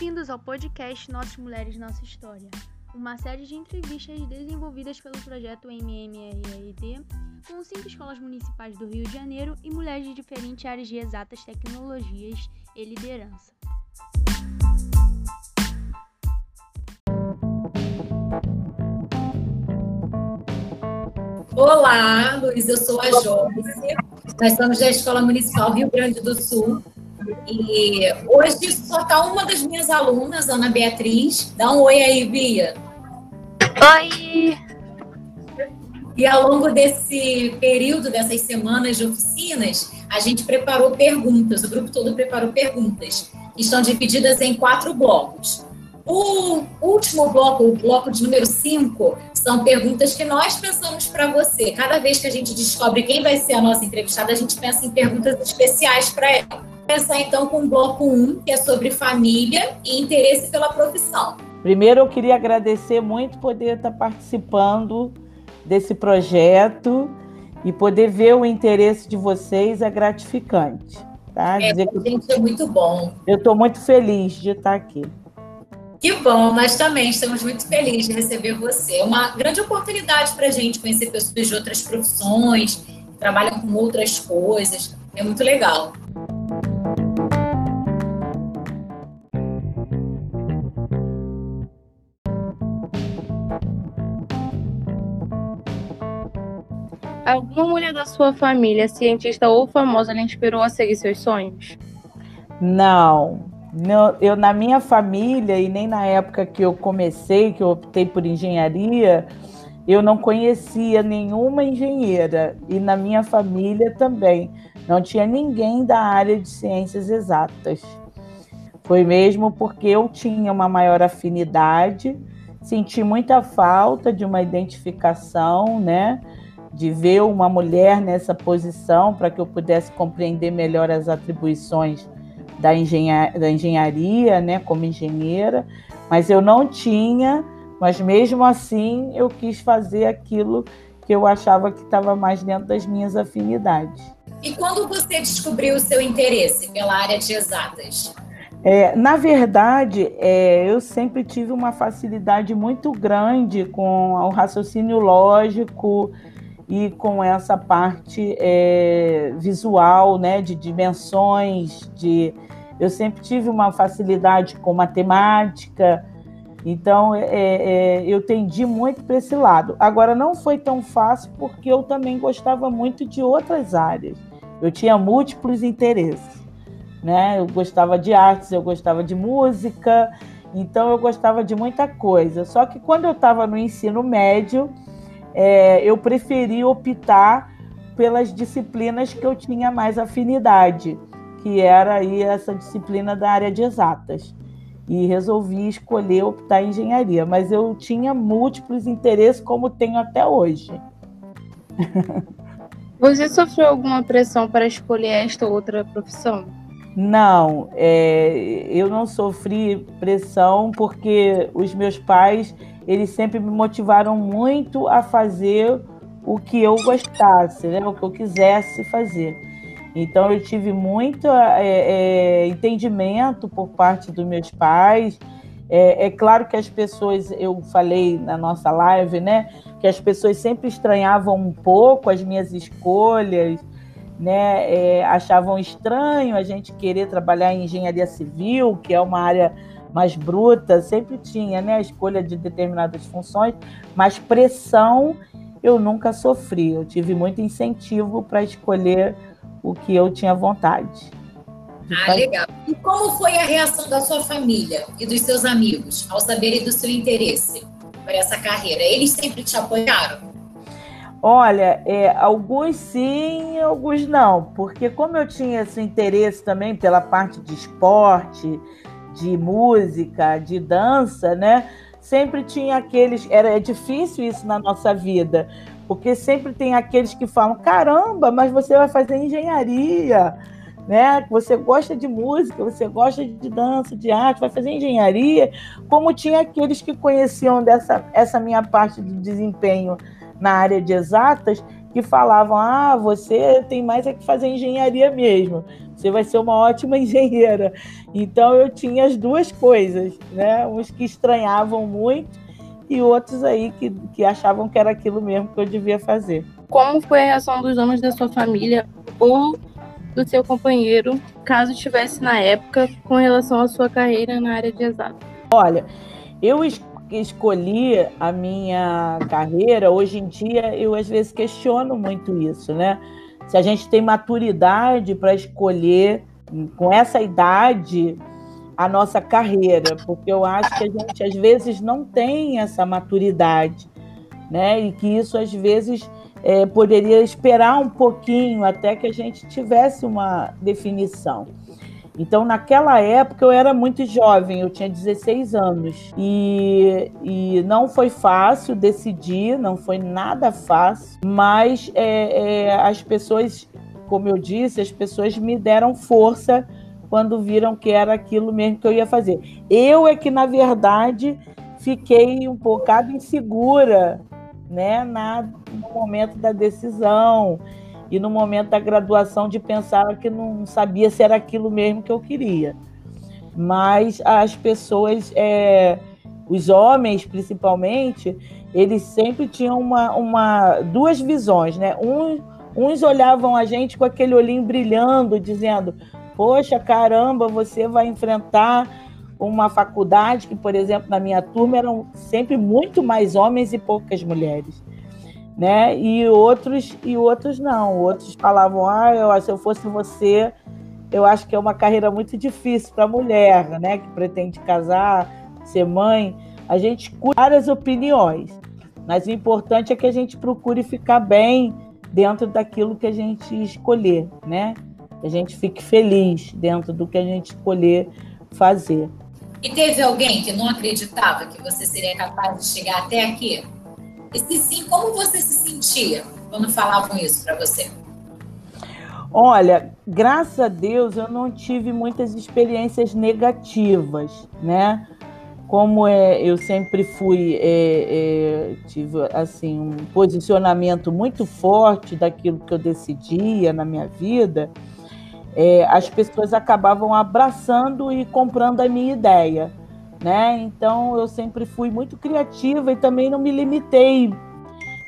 Bem-vindos ao podcast Nossas Mulheres Nossa História, uma série de entrevistas desenvolvidas pelo projeto MMRRD com cinco escolas municipais do Rio de Janeiro e mulheres de diferentes áreas de exatas tecnologias e liderança. Olá, Luiz, eu sou a Joyce. Nós somos da Escola Municipal Rio Grande do Sul. E hoje só está uma das minhas alunas, Ana Beatriz. Dá um oi aí, Bia. Oi! E ao longo desse período, dessas semanas de oficinas, a gente preparou perguntas, o grupo todo preparou perguntas, que estão divididas em quatro blocos. O último bloco, o bloco de número 5, são perguntas que nós pensamos para você. Cada vez que a gente descobre quem vai ser a nossa entrevistada, a gente pensa em perguntas especiais para ela. Começar então com o bloco 1, um, que é sobre família e interesse pela profissão. Primeiro, eu queria agradecer muito poder estar participando desse projeto e poder ver o interesse de vocês é gratificante. Tá? É, Dizer que gente, é muito bom. Eu estou muito feliz de estar aqui. Que bom, nós também estamos muito felizes de receber você. É uma grande oportunidade para a gente conhecer pessoas de outras profissões, que trabalham com outras coisas. É muito legal. Alguma mulher da sua família, cientista ou famosa, lhe inspirou a seguir seus sonhos? Não, eu na minha família e nem na época que eu comecei, que eu optei por engenharia, eu não conhecia nenhuma engenheira e na minha família também não tinha ninguém da área de ciências exatas. Foi mesmo porque eu tinha uma maior afinidade, senti muita falta de uma identificação, né? De ver uma mulher nessa posição para que eu pudesse compreender melhor as atribuições da, engenha da engenharia, né, como engenheira, mas eu não tinha, mas mesmo assim eu quis fazer aquilo que eu achava que estava mais dentro das minhas afinidades. E quando você descobriu o seu interesse pela área de exatas? É, na verdade, é, eu sempre tive uma facilidade muito grande com o raciocínio lógico e com essa parte é, visual, né, de dimensões, de eu sempre tive uma facilidade com matemática, então é, é, eu tendi muito para esse lado. Agora, não foi tão fácil porque eu também gostava muito de outras áreas. Eu tinha múltiplos interesses. Né? Eu gostava de artes, eu gostava de música, então eu gostava de muita coisa. Só que quando eu estava no ensino médio, é, eu preferi optar pelas disciplinas que eu tinha mais afinidade que era aí essa disciplina da área de exatas. E resolvi escolher optar em engenharia, mas eu tinha múltiplos interesses, como tenho até hoje. Você sofreu alguma pressão para escolher esta outra profissão? Não, é, eu não sofri pressão porque os meus pais eles sempre me motivaram muito a fazer o que eu gostasse, né, o que eu quisesse fazer. Então eu tive muito é, é, entendimento por parte dos meus pais. É, é, claro que as pessoas, eu falei na nossa live, né, que as pessoas sempre estranhavam um pouco as minhas escolhas, né, é, achavam estranho a gente querer trabalhar em engenharia civil, que é uma área mais bruta, sempre tinha, né, a escolha de determinadas funções, mas pressão eu nunca sofri. Eu tive muito incentivo para escolher o que eu tinha vontade. Ah, legal. E como foi a reação da sua família e dos seus amigos ao saberem do seu interesse por essa carreira? Eles sempre te apoiaram? Olha, é, alguns sim, alguns não, porque como eu tinha esse interesse também pela parte de esporte, de música, de dança, né? Sempre tinha aqueles. Era é difícil isso na nossa vida, porque sempre tem aqueles que falam: caramba, mas você vai fazer engenharia, né? Você gosta de música, você gosta de dança, de arte, vai fazer engenharia. Como tinha aqueles que conheciam dessa essa minha parte do desempenho na área de exatas, que falavam: ah, você tem mais é que fazer engenharia mesmo, você vai ser uma ótima engenheira. Então eu tinha as duas coisas, né? Uns que estranhavam muito e outros aí que, que achavam que era aquilo mesmo que eu devia fazer. Como foi a reação dos homens da sua família ou do seu companheiro, caso estivesse na época, com relação à sua carreira na área de exato? Olha, eu escolhi a minha carreira, hoje em dia eu às vezes questiono muito isso, né? Se a gente tem maturidade para escolher com essa idade a nossa carreira, porque eu acho que a gente às vezes não tem essa maturidade, né? E que isso às vezes é, poderia esperar um pouquinho até que a gente tivesse uma definição. Então, naquela época, eu era muito jovem, eu tinha 16 anos. E, e não foi fácil decidir, não foi nada fácil, mas é, é, as pessoas, como eu disse, as pessoas me deram força quando viram que era aquilo mesmo que eu ia fazer. Eu é que, na verdade, fiquei um bocado insegura né, na, no momento da decisão e no momento da graduação de pensar que não sabia se era aquilo mesmo que eu queria. Mas as pessoas, é, os homens principalmente, eles sempre tinham uma, uma duas visões, né? Um, uns olhavam a gente com aquele olhinho brilhando, dizendo: Poxa, caramba, você vai enfrentar uma faculdade que, por exemplo, na minha turma eram sempre muito mais homens e poucas mulheres né? E outros e outros não. Outros falavam: "Ah, eu, se eu fosse você, eu acho que é uma carreira muito difícil para mulher, né, que pretende casar, ser mãe". A gente escuta várias opiniões, mas o importante é que a gente procure ficar bem dentro daquilo que a gente escolher, né? Que a gente fique feliz dentro do que a gente escolher fazer. E teve alguém que não acreditava que você seria capaz de chegar até aqui? E se sim, como você se sentia quando falavam isso para você? Olha, graças a Deus eu não tive muitas experiências negativas, né? Como é, eu sempre fui, é, é, tive assim um posicionamento muito forte daquilo que eu decidia na minha vida, é, as pessoas acabavam abraçando e comprando a minha ideia né? Então eu sempre fui muito criativa e também não me limitei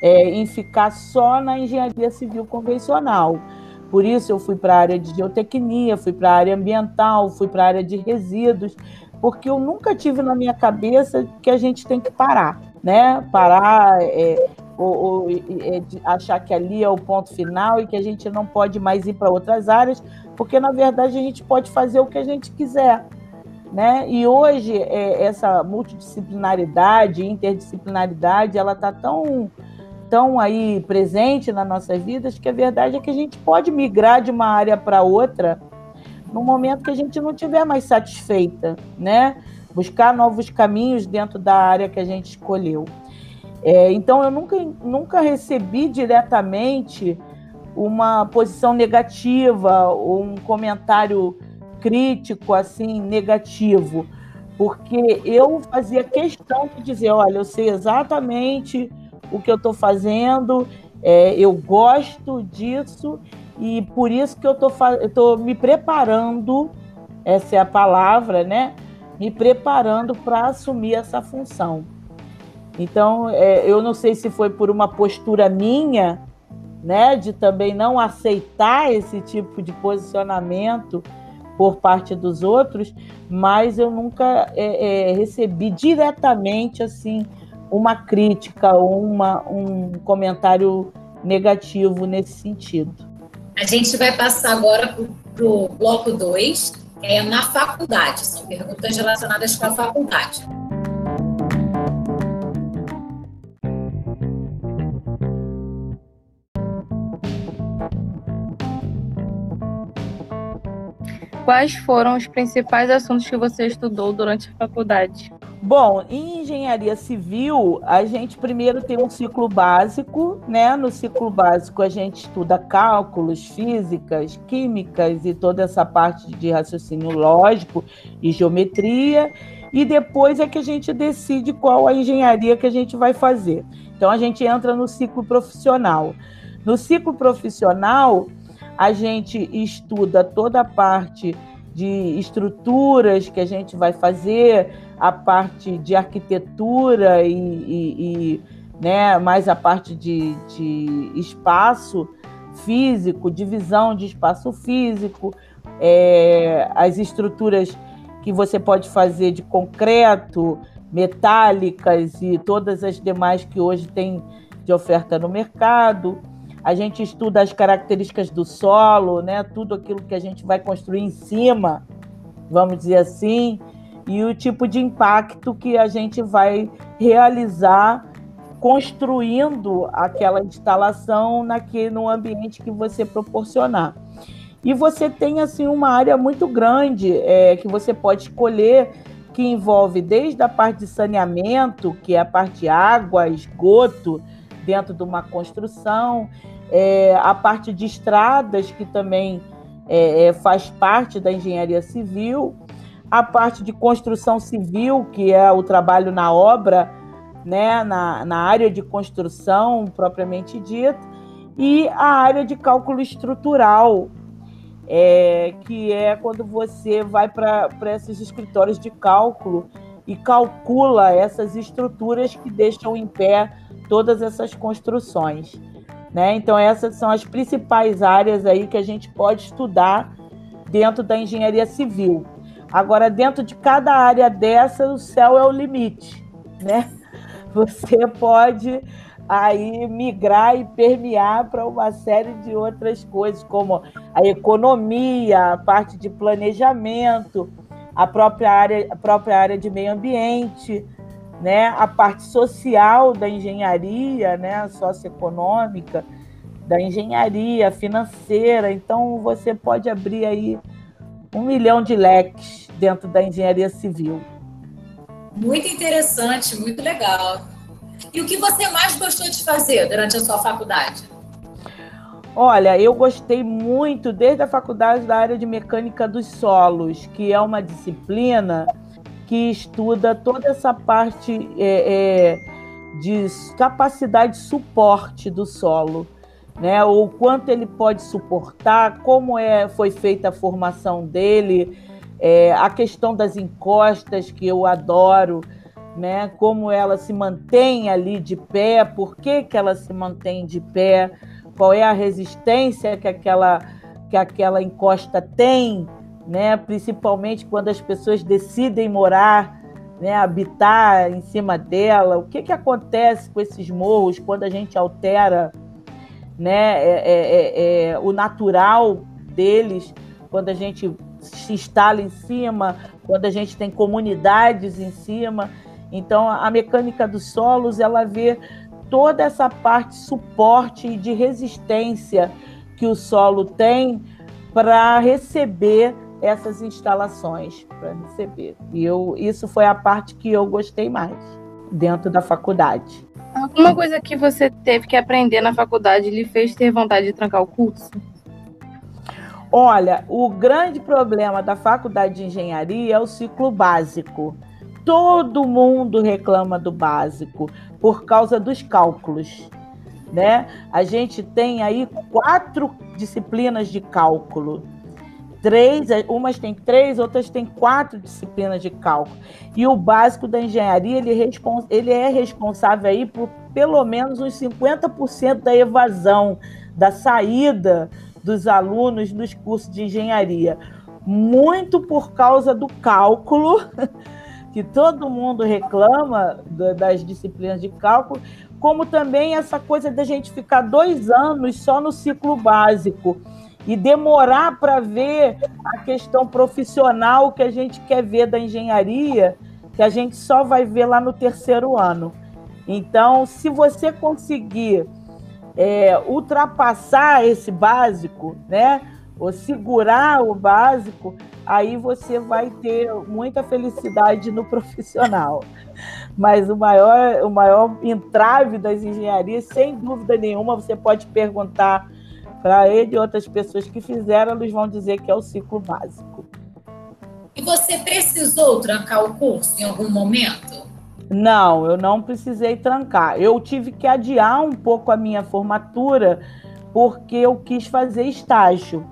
é, em ficar só na engenharia civil convencional. Por isso eu fui para a área de geotecnia, fui para a área ambiental, fui para a área de resíduos, porque eu nunca tive na minha cabeça que a gente tem que parar, né? Parar é, ou, ou é, achar que ali é o ponto final e que a gente não pode mais ir para outras áreas, porque na verdade a gente pode fazer o que a gente quiser. Né? E hoje é, essa multidisciplinaridade, interdisciplinaridade, ela está tão, tão aí presente nas nossas vidas que a verdade é que a gente pode migrar de uma área para outra no momento que a gente não estiver mais satisfeita, né? Buscar novos caminhos dentro da área que a gente escolheu. É, então eu nunca, nunca recebi diretamente uma posição negativa ou um comentário crítico, assim, negativo, porque eu fazia questão de dizer, olha, eu sei exatamente o que eu estou fazendo, é, eu gosto disso e por isso que eu estou me preparando, essa é a palavra, né? Me preparando para assumir essa função. Então, é, eu não sei se foi por uma postura minha, né, de também não aceitar esse tipo de posicionamento por parte dos outros, mas eu nunca é, é, recebi diretamente assim uma crítica ou uma, um comentário negativo nesse sentido. A gente vai passar agora para o bloco 2, é na faculdade, são perguntas relacionadas com a faculdade. Quais foram os principais assuntos que você estudou durante a faculdade? Bom, em engenharia civil, a gente primeiro tem um ciclo básico, né? No ciclo básico a gente estuda cálculos, físicas, químicas e toda essa parte de raciocínio lógico e geometria, e depois é que a gente decide qual a engenharia que a gente vai fazer. Então a gente entra no ciclo profissional. No ciclo profissional, a gente estuda toda a parte de estruturas que a gente vai fazer, a parte de arquitetura e, e, e né, mais a parte de, de espaço físico, divisão de espaço físico, é, as estruturas que você pode fazer de concreto, metálicas e todas as demais que hoje tem de oferta no mercado. A gente estuda as características do solo, né? Tudo aquilo que a gente vai construir em cima, vamos dizer assim, e o tipo de impacto que a gente vai realizar construindo aquela instalação naquele, no ambiente que você proporcionar. E você tem assim uma área muito grande é, que você pode escolher, que envolve desde a parte de saneamento, que é a parte de água, esgoto, dentro de uma construção, é, a parte de estradas, que também é, é faz parte da engenharia civil, a parte de construção civil, que é o trabalho na obra, né, na, na área de construção propriamente dita, e a área de cálculo estrutural, é, que é quando você vai para esses escritórios de cálculo e calcula essas estruturas que deixam em pé todas essas construções. Né? Então, essas são as principais áreas aí que a gente pode estudar dentro da engenharia civil. Agora, dentro de cada área dessa, o céu é o limite, né? Você pode aí migrar e permear para uma série de outras coisas, como a economia, a parte de planejamento, a própria área, a própria área de meio ambiente, né? a parte social da engenharia, né? socioeconômica, da engenharia financeira. Então, você pode abrir aí um milhão de leques dentro da engenharia civil. Muito interessante, muito legal. E o que você mais gostou de fazer durante a sua faculdade? Olha, eu gostei muito desde a faculdade da área de mecânica dos solos, que é uma disciplina que estuda toda essa parte é, é, de capacidade de suporte do solo, né? O quanto ele pode suportar, como é foi feita a formação dele, é, a questão das encostas que eu adoro né? Como ela se mantém ali de pé, por que, que ela se mantém de pé, qual é a resistência que aquela, que aquela encosta tem, né? Principalmente quando as pessoas decidem morar, né? Habitar em cima dela. O que, que acontece com esses morros quando a gente altera, né? É, é, é, é o natural deles, quando a gente se instala em cima, quando a gente tem comunidades em cima. Então, a mecânica dos solos, ela vê toda essa parte suporte e de resistência que o solo tem para receber essas instalações, para receber. E eu, isso foi a parte que eu gostei mais dentro da faculdade. Alguma coisa que você teve que aprender na faculdade lhe fez ter vontade de trancar o curso? Olha, o grande problema da faculdade de engenharia é o ciclo básico todo mundo reclama do básico por causa dos cálculos. Né? A gente tem aí quatro disciplinas de cálculo. Três, umas têm três, outras têm quatro disciplinas de cálculo. E o básico da engenharia, ele, é ele é responsável aí por pelo menos uns 50% da evasão, da saída dos alunos dos cursos de engenharia. Muito por causa do cálculo que todo mundo reclama das disciplinas de cálculo, como também essa coisa da gente ficar dois anos só no ciclo básico e demorar para ver a questão profissional que a gente quer ver da engenharia, que a gente só vai ver lá no terceiro ano. Então, se você conseguir é, ultrapassar esse básico, né, ou segurar o básico, aí você vai ter muita felicidade no profissional. Mas o maior, o maior entrave das engenharias, sem dúvida nenhuma, você pode perguntar para ele e outras pessoas que fizeram, eles vão dizer que é o ciclo básico. E você precisou trancar o curso em algum momento? Não, eu não precisei trancar. Eu tive que adiar um pouco a minha formatura porque eu quis fazer estágio,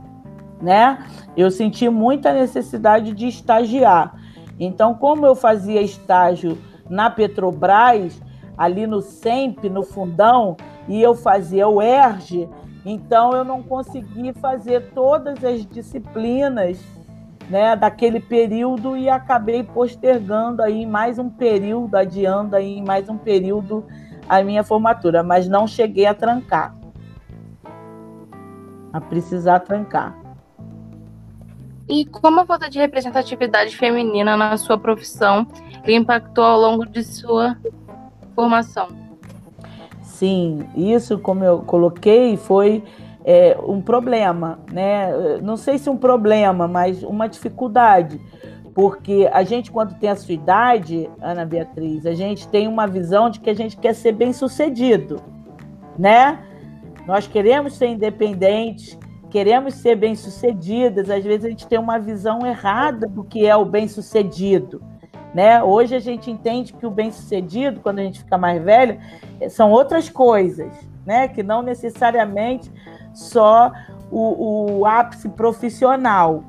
né? Eu senti muita necessidade de estagiar. Então, como eu fazia estágio na Petrobras, ali no SEMP, no fundão, e eu fazia o ERG, então eu não consegui fazer todas as disciplinas né, daquele período e acabei postergando aí mais um período, adiando aí mais um período a minha formatura, mas não cheguei a trancar. A precisar trancar. E como a falta de representatividade feminina na sua profissão impactou ao longo de sua formação? Sim, isso, como eu coloquei, foi é, um problema, né? Não sei se um problema, mas uma dificuldade. Porque a gente, quando tem a sua idade, Ana Beatriz, a gente tem uma visão de que a gente quer ser bem sucedido, né? Nós queremos ser independentes, queremos ser bem sucedidas. Às vezes a gente tem uma visão errada do que é o bem sucedido. Né? Hoje a gente entende que o bem-sucedido, quando a gente fica mais velho, são outras coisas, né? que não necessariamente só o, o ápice profissional,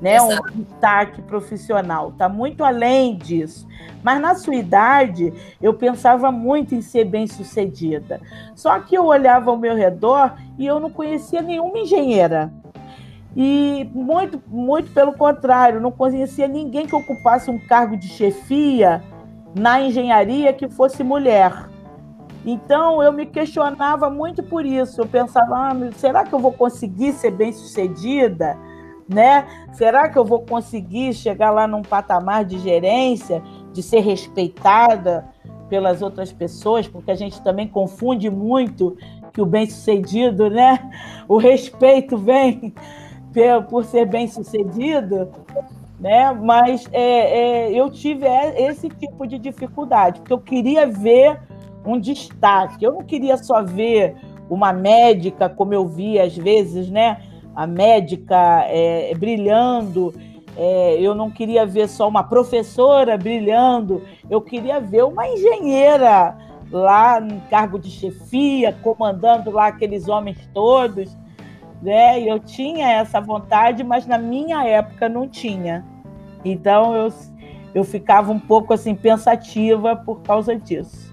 né? um destaque profissional. Está muito além disso. Mas na sua idade, eu pensava muito em ser bem-sucedida. Só que eu olhava ao meu redor e eu não conhecia nenhuma engenheira. E muito, muito pelo contrário, não conhecia ninguém que ocupasse um cargo de chefia na engenharia que fosse mulher. Então eu me questionava muito por isso. Eu pensava, ah, será que eu vou conseguir ser bem sucedida? Né? Será que eu vou conseguir chegar lá num patamar de gerência, de ser respeitada pelas outras pessoas? Porque a gente também confunde muito que o bem-sucedido, né? O respeito vem por ser bem-sucedido, né? Mas é, é, eu tive esse tipo de dificuldade, porque eu queria ver um destaque. Eu não queria só ver uma médica, como eu vi às vezes, né? A médica é, brilhando. É, eu não queria ver só uma professora brilhando. Eu queria ver uma engenheira lá em cargo de chefia, comandando lá aqueles homens todos. Né? Eu tinha essa vontade, mas na minha época não tinha. Então eu, eu ficava um pouco assim pensativa por causa disso.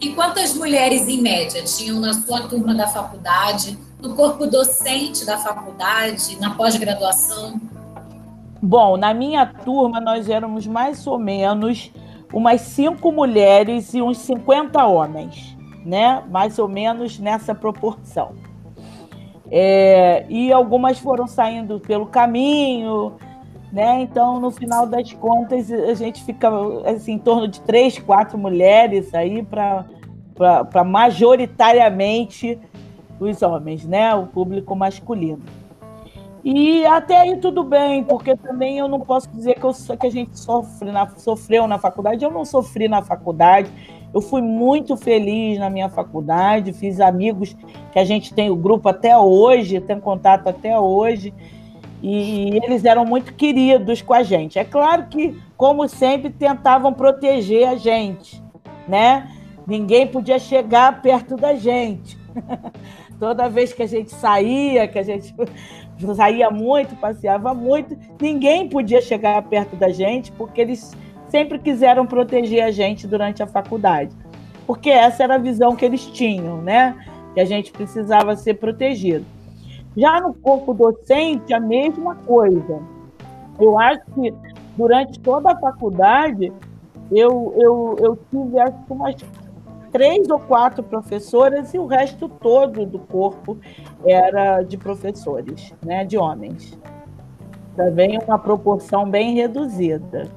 E quantas mulheres, em média, tinham na sua turma da faculdade, no corpo docente da faculdade, na pós-graduação? Bom, na minha turma nós éramos mais ou menos umas cinco mulheres e uns 50 homens, né? Mais ou menos nessa proporção. É, e algumas foram saindo pelo caminho, né? Então, no final das contas, a gente fica assim, em torno de três, quatro mulheres aí para majoritariamente os homens, né? O público masculino. E até aí tudo bem, porque também eu não posso dizer que, eu, que a gente sofre na, sofreu na faculdade. Eu não sofri na faculdade. Eu fui muito feliz na minha faculdade, fiz amigos que a gente tem o grupo até hoje, tem contato até hoje e eles eram muito queridos com a gente. É claro que, como sempre, tentavam proteger a gente, né? Ninguém podia chegar perto da gente. Toda vez que a gente saía, que a gente saía muito, passeava muito, ninguém podia chegar perto da gente, porque eles sempre quiseram proteger a gente durante a faculdade. Porque essa era a visão que eles tinham, né? Que a gente precisava ser protegido. Já no corpo docente, a mesma coisa. Eu acho que durante toda a faculdade, eu, eu, eu tive acho que umas três ou quatro professoras e o resto todo do corpo era de professores, né, de homens. Também uma proporção bem reduzida.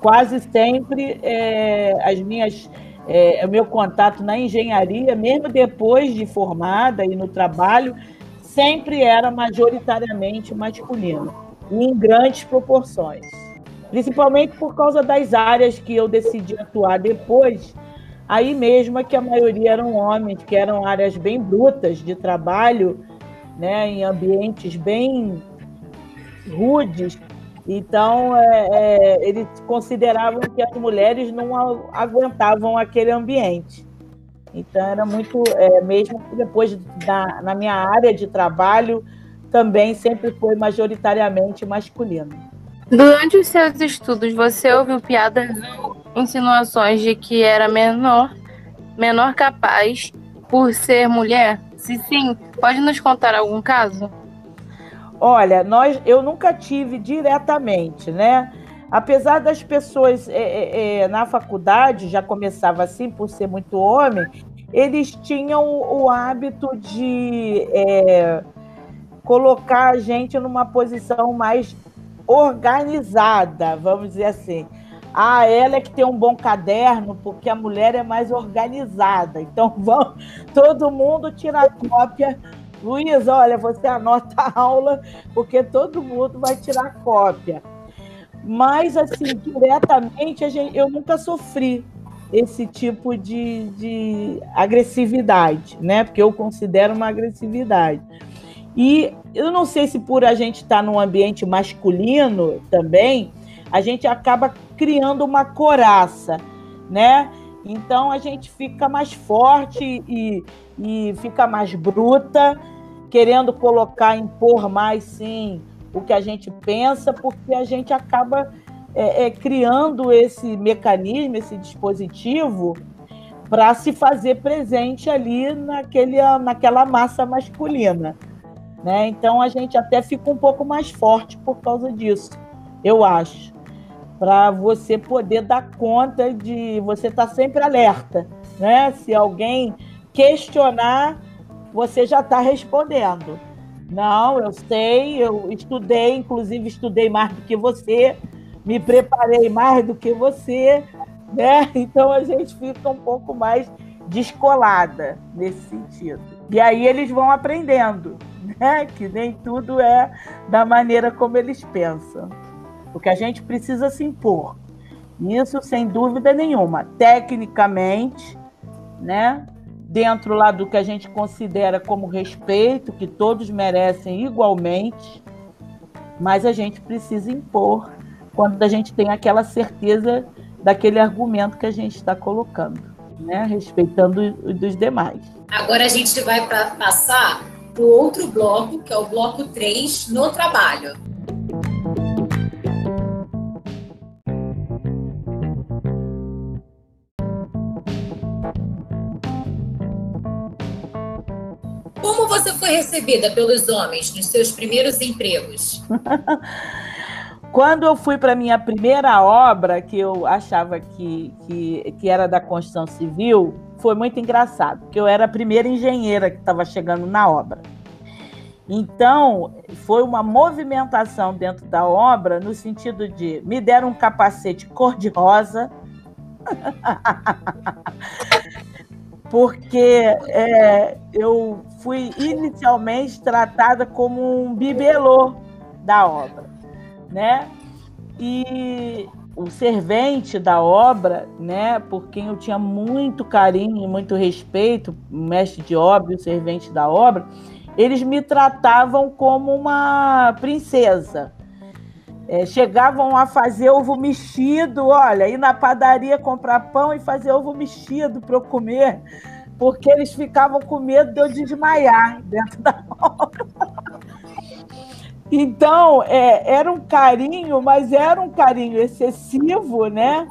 Quase sempre é, as minhas é, o meu contato na engenharia, mesmo depois de formada e no trabalho, sempre era majoritariamente masculino, em grandes proporções. Principalmente por causa das áreas que eu decidi atuar depois, aí mesmo é que a maioria eram homens, que eram áreas bem brutas de trabalho, né, em ambientes bem rudes. Então, é, é, eles consideravam que as mulheres não aguentavam aquele ambiente. Então era muito, é, mesmo depois da, na minha área de trabalho, também sempre foi majoritariamente masculino. Durante os seus estudos, você ouviu piadas ou insinuações de que era menor, menor capaz por ser mulher? Se sim, pode nos contar algum caso? Olha, nós, eu nunca tive diretamente, né? Apesar das pessoas é, é, é, na faculdade já começava assim por ser muito homem, eles tinham o, o hábito de é, colocar a gente numa posição mais organizada, vamos dizer assim. Ah, ela é que tem um bom caderno, porque a mulher é mais organizada. Então, vamos, todo mundo tira cópia. Luiz, olha, você anota a aula, porque todo mundo vai tirar cópia. Mas, assim, diretamente, gente, eu nunca sofri esse tipo de, de agressividade, né? Porque eu considero uma agressividade. E eu não sei se por a gente estar tá num ambiente masculino também, a gente acaba criando uma coraça, né? Então a gente fica mais forte e, e fica mais bruta, querendo colocar, impor mais, sim, o que a gente pensa, porque a gente acaba é, é, criando esse mecanismo, esse dispositivo, para se fazer presente ali naquele, naquela massa masculina. Né? Então a gente até fica um pouco mais forte por causa disso, eu acho. Para você poder dar conta de você estar tá sempre alerta. Né? Se alguém questionar, você já está respondendo. Não, eu sei, eu estudei, inclusive estudei mais do que você, me preparei mais do que você, né? Então a gente fica um pouco mais descolada nesse sentido. E aí eles vão aprendendo né? Que nem tudo é da maneira como eles pensam. Porque a gente precisa se impor. Isso sem dúvida nenhuma. Tecnicamente, né? Dentro lá do que a gente considera como respeito, que todos merecem igualmente, mas a gente precisa impor quando a gente tem aquela certeza daquele argumento que a gente está colocando, né? respeitando os dos demais. Agora a gente vai passar para o outro bloco, que é o bloco 3, no trabalho. Você foi recebida pelos homens nos seus primeiros empregos? Quando eu fui para minha primeira obra, que eu achava que, que, que era da construção civil, foi muito engraçado, porque eu era a primeira engenheira que estava chegando na obra. Então, foi uma movimentação dentro da obra no sentido de me deram um capacete cor-de-rosa, porque é, eu fui inicialmente tratada como um bibelô da obra, né? E o servente da obra, né, por quem eu tinha muito carinho e muito respeito, o mestre de obra e o servente da obra, eles me tratavam como uma princesa. É, chegavam a fazer ovo mexido, olha, ir na padaria comprar pão e fazer ovo mexido para eu comer, porque eles ficavam com medo de eu desmaiar dentro da obra. Então, é, era um carinho, mas era um carinho excessivo, né?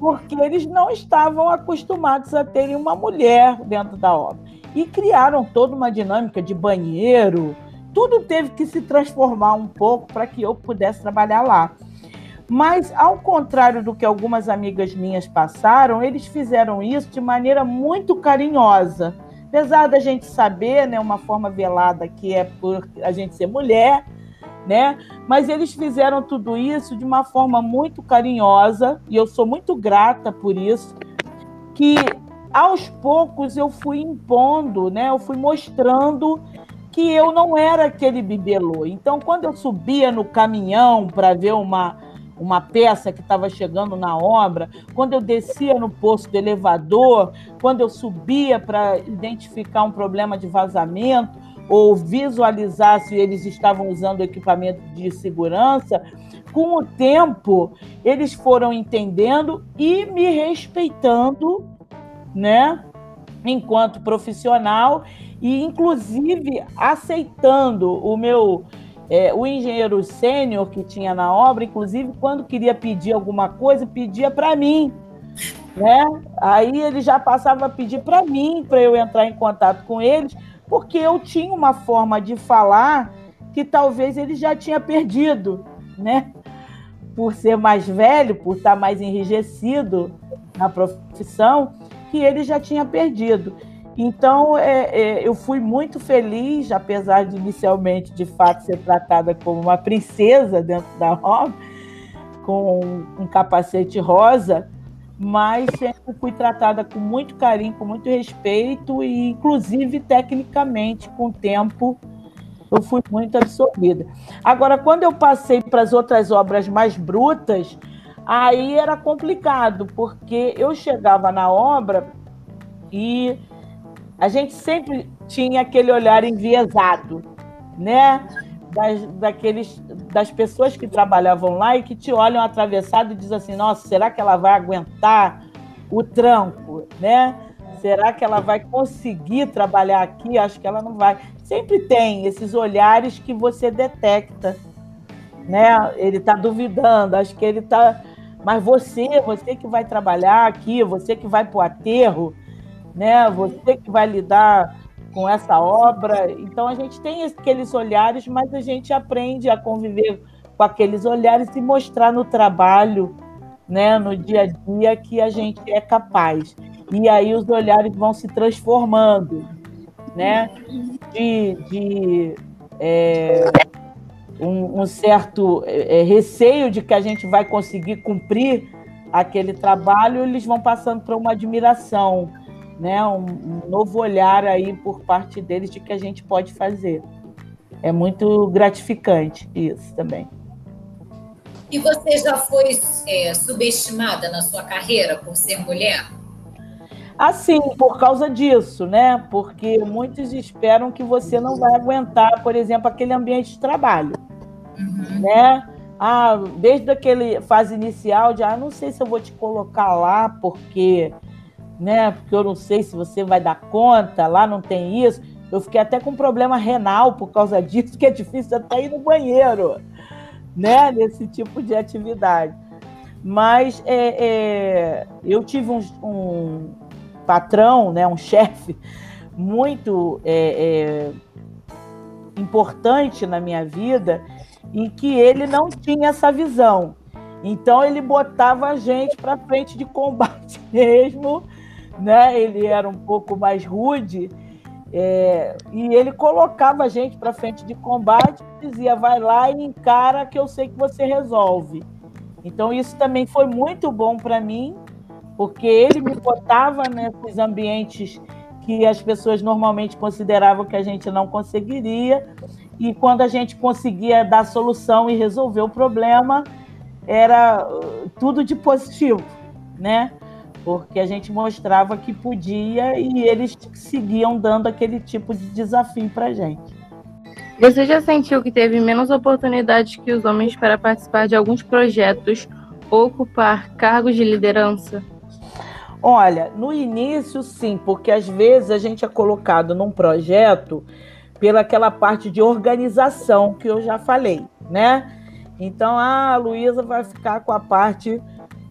Porque eles não estavam acostumados a terem uma mulher dentro da obra. E criaram toda uma dinâmica de banheiro, tudo teve que se transformar um pouco para que eu pudesse trabalhar lá. Mas, ao contrário do que algumas amigas minhas passaram, eles fizeram isso de maneira muito carinhosa. Apesar da gente saber, né, uma forma velada que é por a gente ser mulher, né? Mas eles fizeram tudo isso de uma forma muito carinhosa e eu sou muito grata por isso. Que aos poucos eu fui impondo, né? Eu fui mostrando que eu não era aquele bibelô. Então, quando eu subia no caminhão para ver uma, uma peça que estava chegando na obra, quando eu descia no posto do elevador, quando eu subia para identificar um problema de vazamento, ou visualizar se eles estavam usando equipamento de segurança, com o tempo eles foram entendendo e me respeitando, né? enquanto profissional e, inclusive, aceitando o meu. É, o engenheiro sênior que tinha na obra, inclusive, quando queria pedir alguma coisa, pedia para mim. Né? Aí ele já passava a pedir para mim, para eu entrar em contato com eles, porque eu tinha uma forma de falar que talvez ele já tinha perdido, né? Por ser mais velho, por estar mais enrijecido na profissão, que ele já tinha perdido. Então, é, é, eu fui muito feliz, apesar de inicialmente, de fato, ser tratada como uma princesa dentro da obra, com um capacete rosa, mas sempre fui tratada com muito carinho, com muito respeito e, inclusive, tecnicamente, com o tempo, eu fui muito absorvida. Agora, quando eu passei para as outras obras mais brutas, aí era complicado, porque eu chegava na obra e a gente sempre tinha aquele olhar enviesado, né? Das, daqueles, das pessoas que trabalhavam lá e que te olham atravessado e dizem assim: nossa, será que ela vai aguentar o tranco, né? Será que ela vai conseguir trabalhar aqui? Acho que ela não vai. Sempre tem esses olhares que você detecta, né? Ele está duvidando, acho que ele está. Mas você, você que vai trabalhar aqui, você que vai para o aterro, né? Você que vai lidar com essa obra. Então a gente tem aqueles olhares, mas a gente aprende a conviver com aqueles olhares e mostrar no trabalho, né, no dia a dia que a gente é capaz. E aí os olhares vão se transformando, né? De, de é, um, um, certo é, receio de que a gente vai conseguir cumprir aquele trabalho, eles vão passando para uma admiração né, um, um novo olhar aí por parte deles de que a gente pode fazer. É muito gratificante isso também. E você já foi é, subestimada na sua carreira por ser mulher? Assim, por causa disso, né? Porque muitos esperam que você não vai aguentar, por exemplo, aquele ambiente de trabalho, uhum. né? Ah, desde aquele fase inicial de, ah, não sei se eu vou te colocar lá porque né? Porque eu não sei se você vai dar conta, lá não tem isso. Eu fiquei até com problema renal por causa disso, que é difícil até ir no banheiro, né? Nesse tipo de atividade. Mas é, é, eu tive um, um, patrão, né, um chefe muito é, é, importante na minha vida, em que ele não tinha essa visão. Então ele botava a gente para frente de combate mesmo né? Ele era um pouco mais rude. É, e ele colocava a gente para frente de combate e dizia: vai lá e encara que eu sei que você resolve. Então, isso também foi muito bom para mim, porque ele me botava nesses ambientes que as pessoas normalmente consideravam que a gente não conseguiria, e quando a gente conseguia dar solução e resolver o problema, era uh, tudo de positivo, né? Porque a gente mostrava que podia e eles seguiam dando aquele tipo de desafio para gente. Você já sentiu que teve menos oportunidades que os homens para participar de alguns projetos ou ocupar cargos de liderança? Olha, no início sim, porque às vezes a gente é colocado num projeto pela aquela parte de organização que eu já falei, né? Então, ah, a Luísa vai ficar com a parte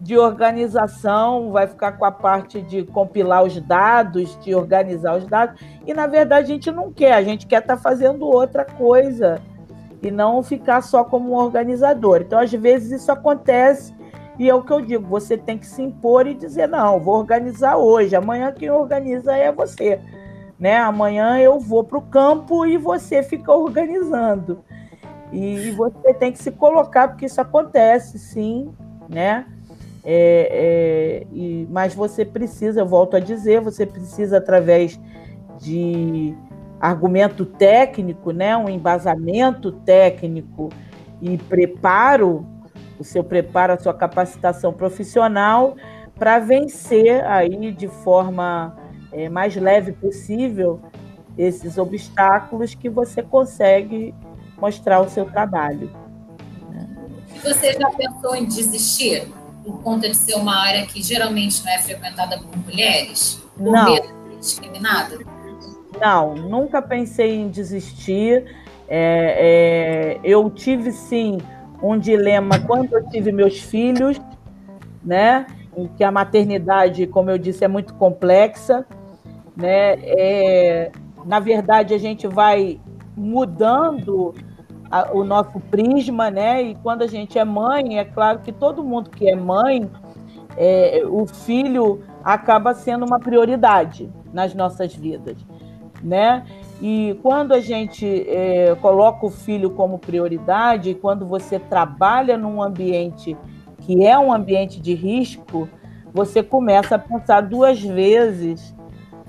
de organização, vai ficar com a parte de compilar os dados, de organizar os dados, e na verdade a gente não quer, a gente quer estar tá fazendo outra coisa e não ficar só como um organizador. Então, às vezes, isso acontece e é o que eu digo: você tem que se impor e dizer, não, vou organizar hoje, amanhã quem organiza é você. Né? Amanhã eu vou para o campo e você fica organizando. E você tem que se colocar, porque isso acontece, sim, né? É, é, e, mas você precisa, eu volto a dizer, você precisa, através de argumento técnico, né, um embasamento técnico e preparo, o seu preparo, a sua capacitação profissional para vencer aí de forma é, mais leve possível esses obstáculos que você consegue mostrar o seu trabalho. Você já pensou em desistir? Por conta de ser uma área que geralmente não é frequentada por mulheres? Por não. medo de discriminada? Não, nunca pensei em desistir. É, é, eu tive sim um dilema quando eu tive meus filhos, né? Em que a maternidade, como eu disse, é muito complexa, né? É, na verdade, a gente vai mudando a, o nosso prisma, né? E quando a gente é mãe, é claro que todo mundo que é mãe, é, o filho acaba sendo uma prioridade nas nossas vidas, né? E quando a gente é, coloca o filho como prioridade, quando você trabalha num ambiente que é um ambiente de risco, você começa a pensar duas vezes,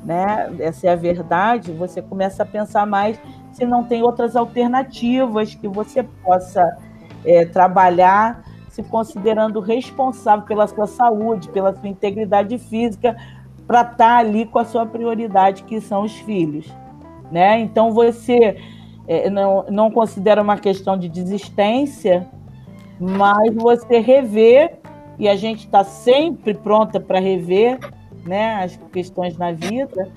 né? Essa é a verdade. Você começa a pensar mais se não tem outras alternativas que você possa é, trabalhar se considerando responsável pela sua saúde, pela sua integridade física, para estar tá ali com a sua prioridade, que são os filhos. Né? Então, você é, não, não considera uma questão de desistência, mas você rever, e a gente está sempre pronta para rever né, as questões na vida,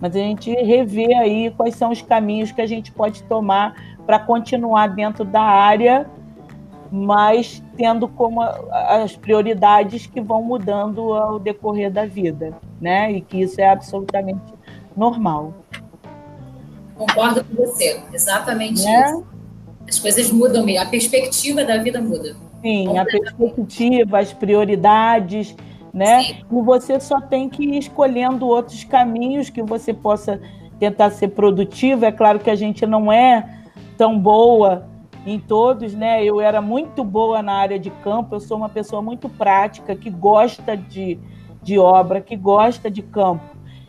mas a gente rever aí quais são os caminhos que a gente pode tomar para continuar dentro da área, mas tendo como as prioridades que vão mudando ao decorrer da vida, né? E que isso é absolutamente normal. Concordo com você, exatamente né? isso. As coisas mudam a perspectiva da vida muda. Sim, a perspectiva, as prioridades, né? Sim. E você só tem que ir escolhendo outros caminhos que você possa tentar ser produtivo. É claro que a gente não é tão boa em todos, né? Eu era muito boa na área de campo, eu sou uma pessoa muito prática, que gosta de, de obra, que gosta de campo.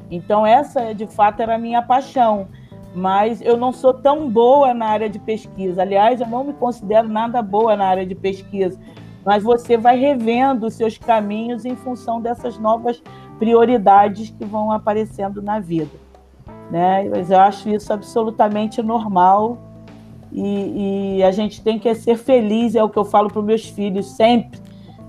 Então, essa, de fato, era a minha paixão mas eu não sou tão boa na área de pesquisa. Aliás, eu não me considero nada boa na área de pesquisa. Mas você vai revendo os seus caminhos em função dessas novas prioridades que vão aparecendo na vida. Né? Mas eu acho isso absolutamente normal e, e a gente tem que ser feliz, é o que eu falo para os meus filhos sempre.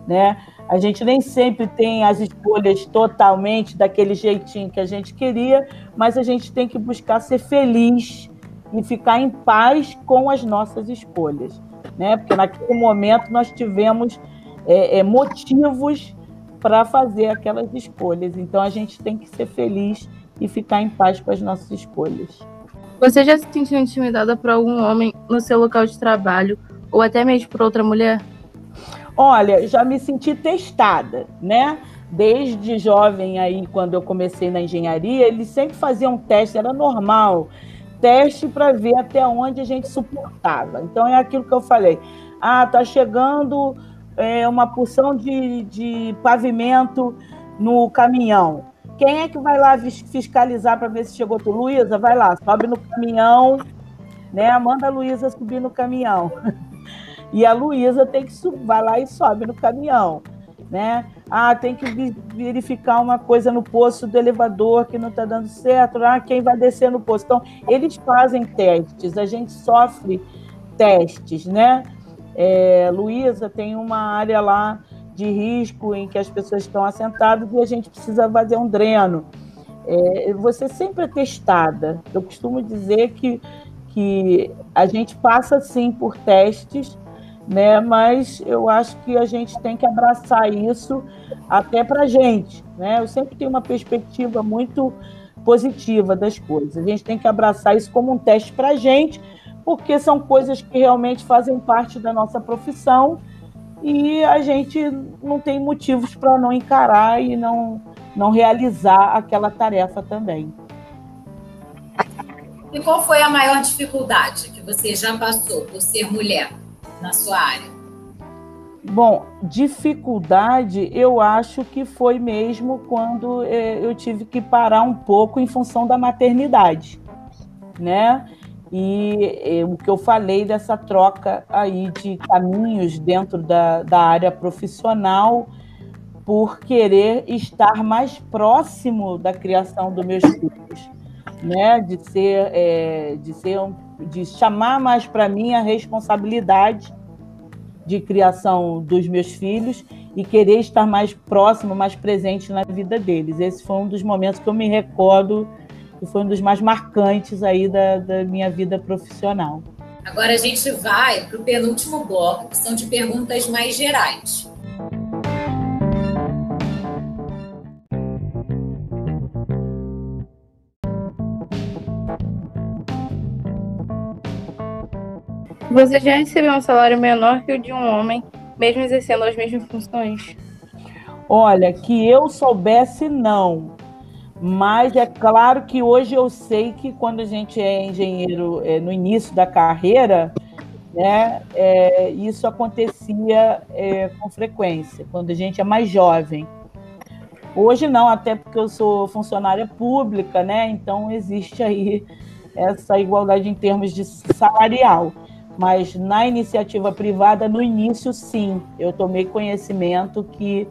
Né? A gente nem sempre tem as escolhas totalmente daquele jeitinho que a gente queria, mas a gente tem que buscar ser feliz e ficar em paz com as nossas escolhas, né? Porque naquele momento nós tivemos é, é, motivos para fazer aquelas escolhas. Então a gente tem que ser feliz e ficar em paz com as nossas escolhas. Você já se sentiu intimidada por algum homem no seu local de trabalho ou até mesmo por outra mulher? Olha, já me senti testada, né? Desde jovem aí, quando eu comecei na engenharia, eles sempre faziam teste, era normal. Teste para ver até onde a gente suportava. Então é aquilo que eu falei. Ah, tá chegando é, uma porção de, de pavimento no caminhão. Quem é que vai lá fiscalizar para ver se chegou tu? Luísa, vai lá, sobe no caminhão, né? Manda a Luísa subir no caminhão. E a Luísa tem que subir, vai lá e sobe no caminhão, né? Ah, tem que verificar uma coisa no poço do elevador que não está dando certo. Ah, quem vai descer no poço? Então, eles fazem testes, a gente sofre testes, né? É, Luísa tem uma área lá de risco em que as pessoas estão assentadas e a gente precisa fazer um dreno. É, você sempre é testada. Eu costumo dizer que, que a gente passa sim por testes né? Mas eu acho que a gente tem que abraçar isso até para gente, né? Eu sempre tenho uma perspectiva muito positiva das coisas. A gente tem que abraçar isso como um teste para gente, porque são coisas que realmente fazem parte da nossa profissão e a gente não tem motivos para não encarar e não, não realizar aquela tarefa também. E qual foi a maior dificuldade que você já passou por ser mulher? Na sua área? Bom, dificuldade eu acho que foi mesmo quando é, eu tive que parar um pouco em função da maternidade, né? E é, o que eu falei dessa troca aí de caminhos dentro da, da área profissional por querer estar mais próximo da criação dos meus filhos, né? De ser, é, de ser um de chamar mais para mim a responsabilidade de criação dos meus filhos e querer estar mais próximo, mais presente na vida deles. Esse foi um dos momentos que eu me recordo que foi um dos mais marcantes aí da, da minha vida profissional. Agora a gente vai para o penúltimo bloco, que são de perguntas mais gerais. Você já recebeu um salário menor que o de um homem, mesmo exercendo as mesmas funções? Olha, que eu soubesse, não. Mas é claro que hoje eu sei que quando a gente é engenheiro é, no início da carreira, né, é, isso acontecia é, com frequência, quando a gente é mais jovem. Hoje não, até porque eu sou funcionária pública, né? Então existe aí essa igualdade em termos de salarial. Mas na iniciativa privada, no início, sim, eu tomei conhecimento que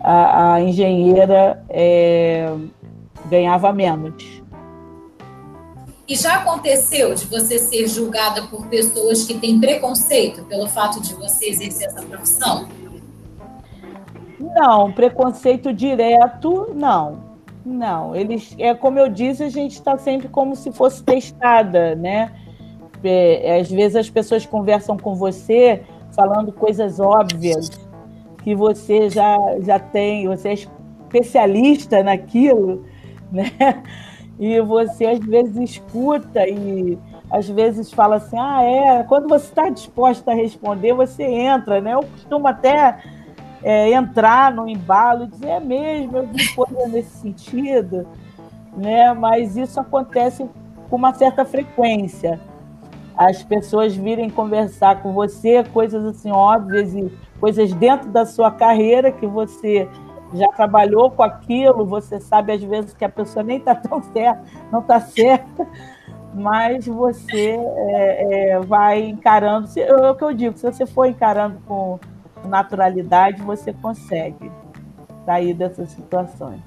a, a engenheira é, ganhava menos. E já aconteceu de você ser julgada por pessoas que têm preconceito pelo fato de você exercer essa profissão? Não, preconceito direto, não. Não, eles, é como eu disse, a gente está sempre como se fosse testada, né? É, às vezes as pessoas conversam com você falando coisas óbvias que você já, já tem, você é especialista naquilo, né? E você às vezes escuta e às vezes fala assim, ah, é, quando você está disposta a responder, você entra, né? Eu costumo até é, entrar no embalo e dizer, é mesmo, eu vi coisa nesse sentido, né? Mas isso acontece com uma certa frequência as pessoas virem conversar com você, coisas assim óbvias e coisas dentro da sua carreira que você já trabalhou com aquilo, você sabe às vezes que a pessoa nem está tão certa, não está certa, mas você é, é, vai encarando. É o que eu digo, se você for encarando com naturalidade, você consegue sair dessas situações.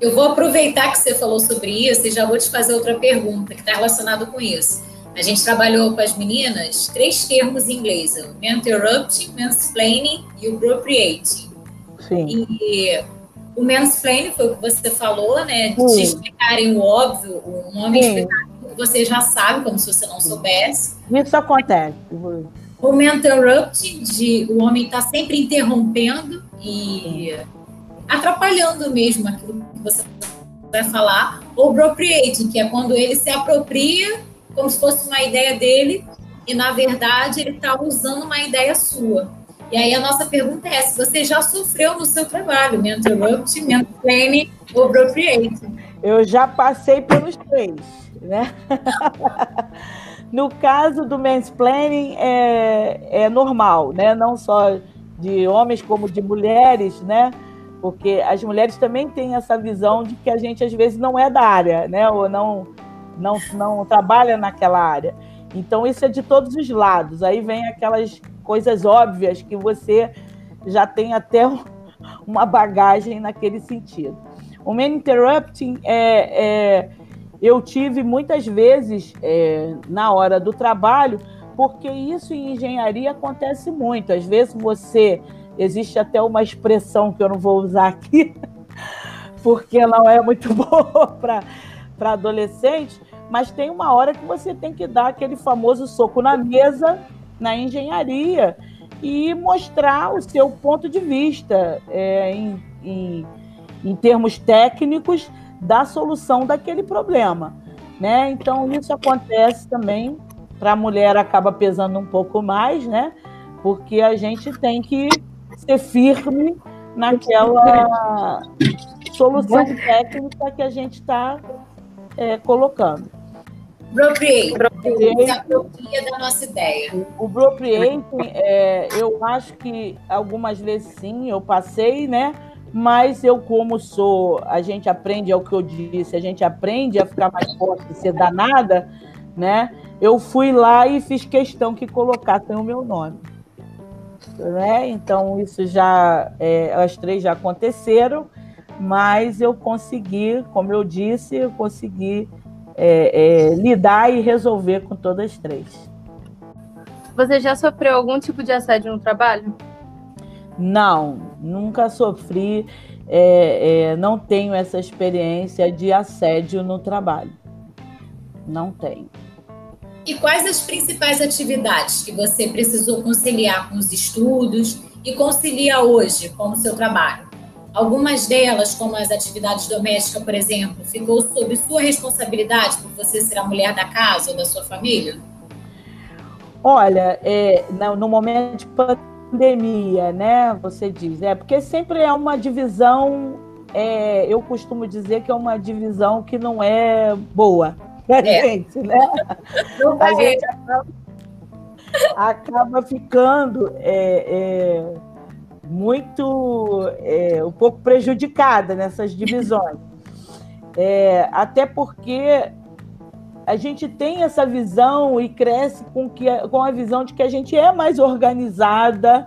Eu vou aproveitar que você falou sobre isso e já vou te fazer outra pergunta que está relacionada com isso. A gente trabalhou com as meninas três termos em inglês: o interrupting, mansplaining e o appropriating. Sim. E o mansplaining foi o que você falou, né? De Sim. explicarem o óbvio, o nome explicar o que você já sabe, como se você não soubesse. Isso acontece. O interrupting, de o homem está sempre interrompendo e atrapalhando mesmo aquilo que você vai falar. O appropriating, que é quando ele se apropria como se fosse uma ideia dele e na verdade ele está usando uma ideia sua. E aí a nossa pergunta é se você já sofreu no seu trabalho, mental interrupt, mental planning ou appropriate. Eu já passei pelos três, né? no caso do mansplaining é, é normal, né? Não só de homens como de mulheres, né? Porque as mulheres também têm essa visão de que a gente às vezes não é da área, né? Ou não não, não trabalha naquela área. Então, isso é de todos os lados. Aí vem aquelas coisas óbvias que você já tem até uma bagagem naquele sentido. O man interrupting é, é eu tive muitas vezes é, na hora do trabalho, porque isso em engenharia acontece muito. Às vezes você existe até uma expressão que eu não vou usar aqui, porque não é muito boa para para adolescente, mas tem uma hora que você tem que dar aquele famoso soco na mesa na engenharia e mostrar o seu ponto de vista é, em, em, em termos técnicos da solução daquele problema. Né? Então, isso acontece também, para a mulher acaba pesando um pouco mais, né? porque a gente tem que ser firme naquela solução técnica que a gente está é, colocando. Appropriate. Se apropria da nossa ideia. O appropriating, é, eu acho que algumas vezes sim, eu passei, né? Mas eu, como sou, a gente aprende, é o que eu disse, a gente aprende a ficar mais forte e ser danada, né? Eu fui lá e fiz questão que colocassem o meu nome. Né? Então, isso já, é, as três já aconteceram mas eu consegui, como eu disse, eu consegui é, é, lidar e resolver com todas as três. Você já sofreu algum tipo de assédio no trabalho? Não, Nunca sofri, é, é, não tenho essa experiência de assédio no trabalho. Não tenho. E quais as principais atividades que você precisou conciliar com os estudos e concilia hoje com o seu trabalho? Algumas delas, como as atividades domésticas, por exemplo, ficou sob sua responsabilidade por você ser a mulher da casa ou da sua família? Olha, é, no momento de pandemia, né? Você diz, é porque sempre é uma divisão. É, eu costumo dizer que é uma divisão que não é boa pra é. gente, né? Não a gente acaba, acaba ficando é, é, muito é, um pouco prejudicada nessas divisões. É, até porque a gente tem essa visão e cresce com, que, com a visão de que a gente é mais organizada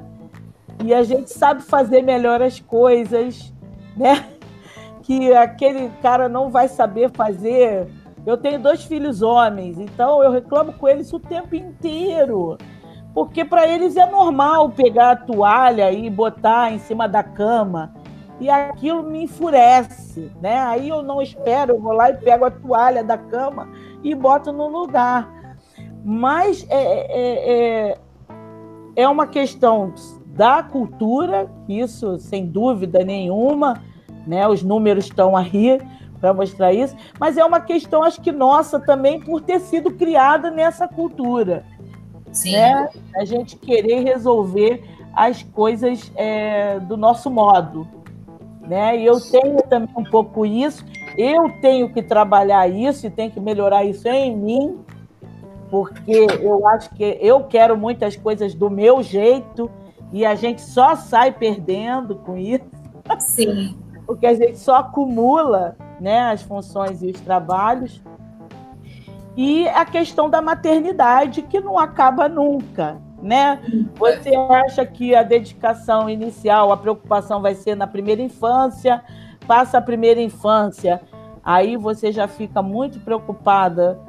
e a gente sabe fazer melhor as coisas, né? Que aquele cara não vai saber fazer. Eu tenho dois filhos homens, então eu reclamo com eles o tempo inteiro. Porque para eles é normal pegar a toalha e botar em cima da cama. E aquilo me enfurece, né? Aí eu não espero, eu vou lá e pego a toalha da cama e boto no lugar. Mas é, é, é, é uma questão da cultura, isso sem dúvida nenhuma, né? Os números estão aí para mostrar isso, mas é uma questão, acho que nossa também, por ter sido criada nessa cultura. Sim. Né? A gente querer resolver as coisas é, do nosso modo. Né? E eu tenho também um pouco isso, eu tenho que trabalhar isso e tenho que melhorar isso em mim, porque eu acho que eu quero muitas coisas do meu jeito e a gente só sai perdendo com isso. Sim. Porque a gente só acumula né, as funções e os trabalhos. E a questão da maternidade, que não acaba nunca. Né? Você acha que a dedicação inicial, a preocupação vai ser na primeira infância, passa a primeira infância, aí você já fica muito preocupada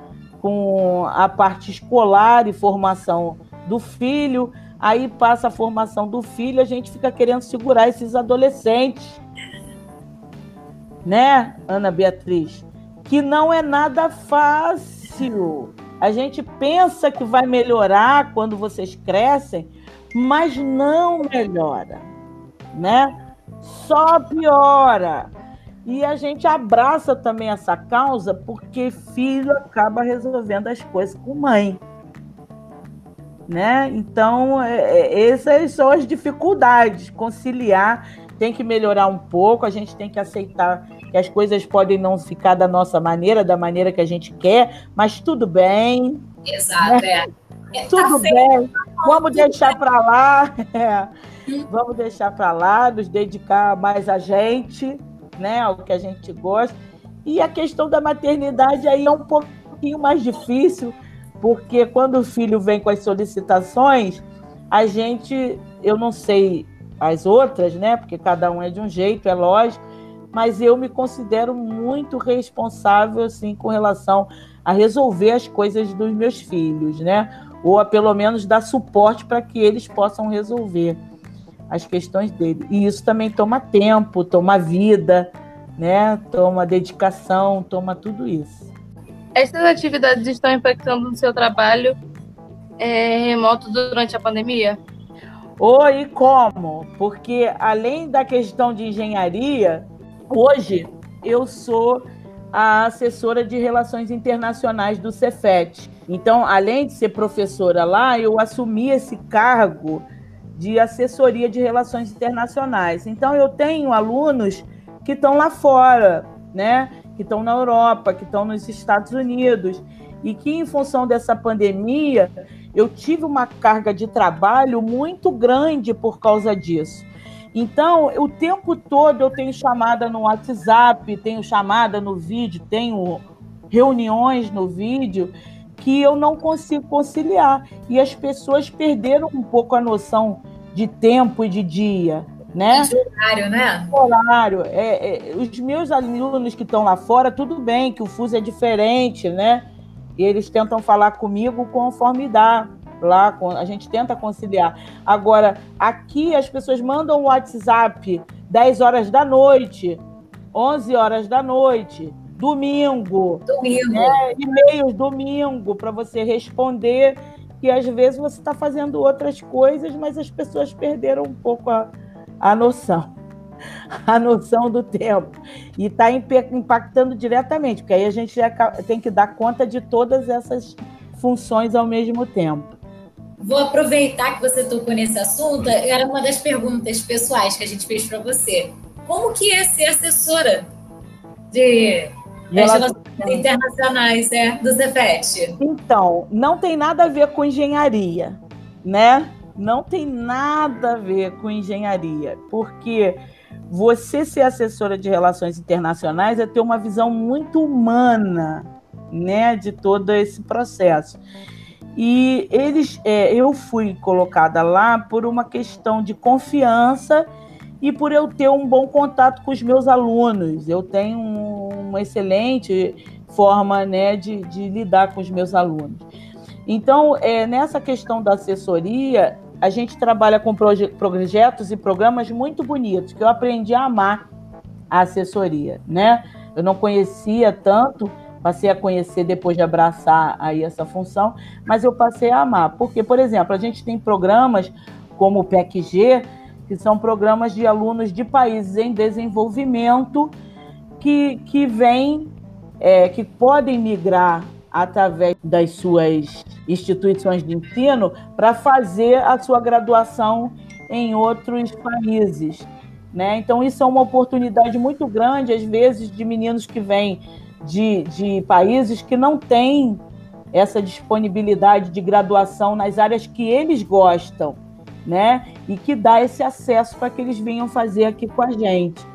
com a parte escolar e formação do filho, aí passa a formação do filho, a gente fica querendo segurar esses adolescentes, né, Ana Beatriz? Que não é nada fácil. A gente pensa que vai melhorar quando vocês crescem, mas não melhora, né? Só piora. E a gente abraça também essa causa porque filho acaba resolvendo as coisas com mãe né? Então, é, é, essas são as dificuldades. Conciliar tem que melhorar um pouco, a gente tem que aceitar que as coisas podem não ficar da nossa maneira, da maneira que a gente quer, mas tudo bem. Exato, né? é. é tudo tá bem. Vamos deixar para lá. É. Vamos deixar para lá, nos dedicar mais a gente, né? Ao que a gente gosta. E a questão da maternidade aí é um pouquinho mais difícil, porque quando o filho vem com as solicitações, a gente, eu não sei as outras, né? Porque cada um é de um jeito, é lógico, mas eu me considero muito responsável assim com relação a resolver as coisas dos meus filhos, né? Ou a pelo menos dar suporte para que eles possam resolver as questões dele. E isso também toma tempo, toma vida, né? Toma dedicação, toma tudo isso. Essas atividades estão impactando no seu trabalho é, remoto durante a pandemia? Oi, como? Porque além da questão de engenharia, hoje eu sou a assessora de relações internacionais do Cefet. Então, além de ser professora lá, eu assumi esse cargo de assessoria de relações internacionais. Então, eu tenho alunos que estão lá fora, né? que estão na Europa, que estão nos Estados Unidos, e que, em função dessa pandemia, eu tive uma carga de trabalho muito grande por causa disso. Então, o tempo todo eu tenho chamada no WhatsApp, tenho chamada no vídeo, tenho reuniões no vídeo que eu não consigo conciliar. E as pessoas perderam um pouco a noção de tempo e de dia né? De horário, né? Horário. É, é, os meus alunos que estão lá fora, tudo bem que o fuso é diferente, né? E eles tentam falar comigo conforme dá. Lá, a gente tenta conciliar. Agora, aqui as pessoas mandam o WhatsApp 10 horas da noite, 11 horas da noite, domingo. Domingo. Né? E-mails domingo para você responder. E às vezes você está fazendo outras coisas, mas as pessoas perderam um pouco a, a noção. A noção do tempo. E está impactando diretamente, porque aí a gente tem que dar conta de todas essas funções ao mesmo tempo. Vou aproveitar que você tocou nesse assunto. Era uma das perguntas pessoais que a gente fez para você. Como que é ser assessora de Relações internacionais, é, do Cefet? Então, não tem nada a ver com engenharia, né? Não tem nada a ver com engenharia, porque você ser assessora de relações internacionais é ter uma visão muito humana, né, de todo esse processo. E eles, é, eu fui colocada lá por uma questão de confiança e por eu ter um bom contato com os meus alunos. Eu tenho uma excelente forma né, de, de lidar com os meus alunos. Então, é, nessa questão da assessoria, a gente trabalha com proje projetos e programas muito bonitos, que eu aprendi a amar a assessoria, né? Eu não conhecia tanto, passei a conhecer depois de abraçar aí essa função, mas eu passei a amar. Porque, por exemplo, a gente tem programas como o PECG, que são programas de alunos de países em desenvolvimento que, que vêm, é, que podem migrar através das suas instituições de ensino para fazer a sua graduação em outros países. Né? Então, isso é uma oportunidade muito grande, às vezes, de meninos que vêm de, de países que não têm essa disponibilidade de graduação nas áreas que eles gostam né? E que dá esse acesso para que eles venham fazer aqui com a gente.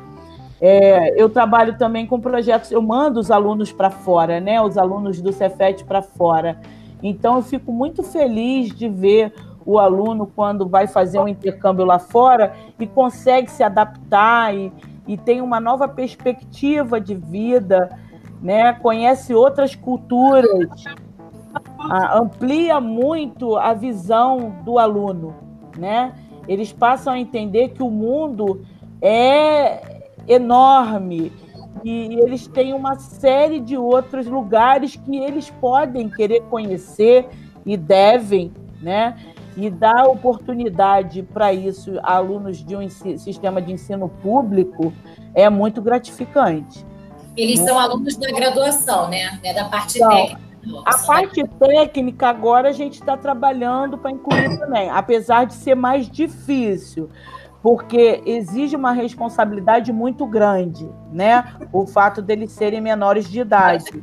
É, eu trabalho também com projetos, eu mando os alunos para fora, né? Os alunos do Cefet para fora. Então eu fico muito feliz de ver o aluno quando vai fazer um intercâmbio lá fora e consegue se adaptar e, e tem uma nova perspectiva de vida, né? Conhece outras culturas, amplia muito a visão do aluno né? Eles passam a entender que o mundo é enorme e eles têm uma série de outros lugares que eles podem querer conhecer e devem, né? E dar oportunidade para isso a alunos de um sistema de ensino público é muito gratificante. Eles são alunos da graduação, né? É da parte então, técnica. A parte técnica agora a gente está trabalhando para incluir também, apesar de ser mais difícil, porque exige uma responsabilidade muito grande, né? O fato deles serem menores de idade.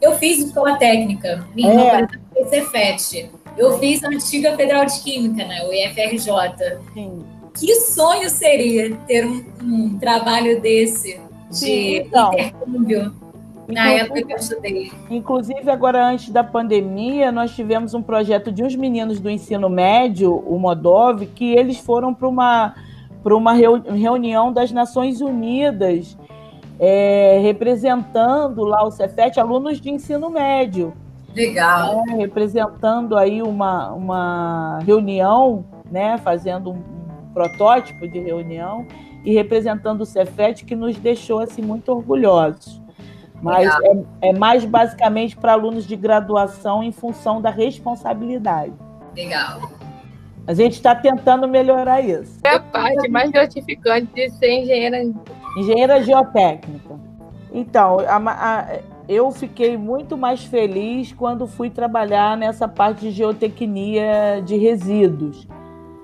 Eu fiz escola técnica, minha é. irmã fez Cefet. Eu fiz a antiga Federal de Química, né? O IFRJ. Sim. Que sonho seria ter um, um trabalho desse de Sim, então. intercâmbio na época que eu estudei. Inclusive, agora antes da pandemia, nós tivemos um projeto de uns meninos do ensino médio, o Modov, que eles foram para uma, uma reunião das Nações Unidas, é, representando lá o Cefet, alunos de ensino médio. Legal. É, representando aí uma, uma reunião, né, fazendo um protótipo de reunião e representando o Cefet, que nos deixou assim, muito orgulhosos. Mas é, é, mais basicamente para alunos de graduação em função da responsabilidade. Legal. A gente está tentando melhorar isso. É a parte mais gratificante de ser engenheira. Engenheira geotécnica. Então, a, a, eu fiquei muito mais feliz quando fui trabalhar nessa parte de geotecnia de resíduos,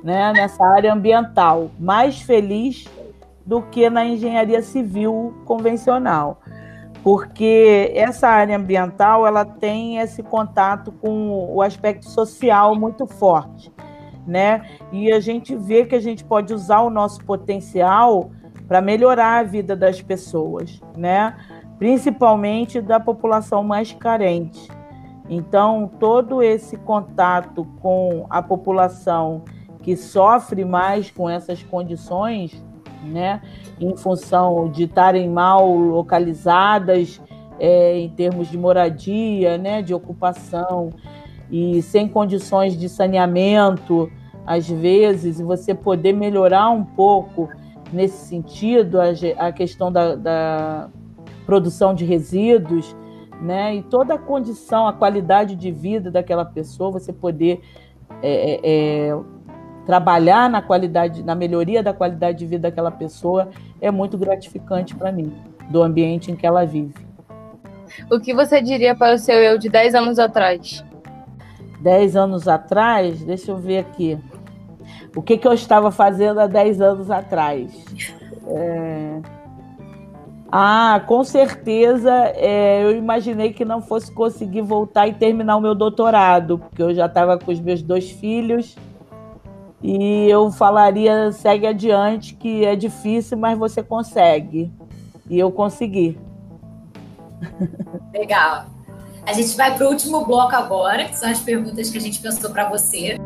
né, nessa área ambiental. Mais feliz do que na engenharia civil convencional porque essa área ambiental ela tem esse contato com o aspecto social muito forte, né? E a gente vê que a gente pode usar o nosso potencial para melhorar a vida das pessoas, né? Principalmente da população mais carente. Então, todo esse contato com a população que sofre mais com essas condições né? Em função de estarem mal localizadas é, em termos de moradia, né? De ocupação e sem condições de saneamento, às vezes, e você poder melhorar um pouco nesse sentido, a, a questão da, da produção de resíduos, né? E toda a condição, a qualidade de vida daquela pessoa, você poder é, é, é, trabalhar na qualidade, na melhoria da qualidade de vida daquela pessoa é muito gratificante para mim, do ambiente em que ela vive. O que você diria para o seu eu de 10 anos atrás? 10 anos atrás, deixa eu ver aqui. O que, que eu estava fazendo há 10 anos atrás? É... Ah, com certeza é, eu imaginei que não fosse conseguir voltar e terminar o meu doutorado, porque eu já estava com os meus dois filhos e eu falaria segue adiante, que é difícil, mas você consegue. E eu consegui. Legal. A gente vai para o último bloco agora, que são as perguntas que a gente pensou para você.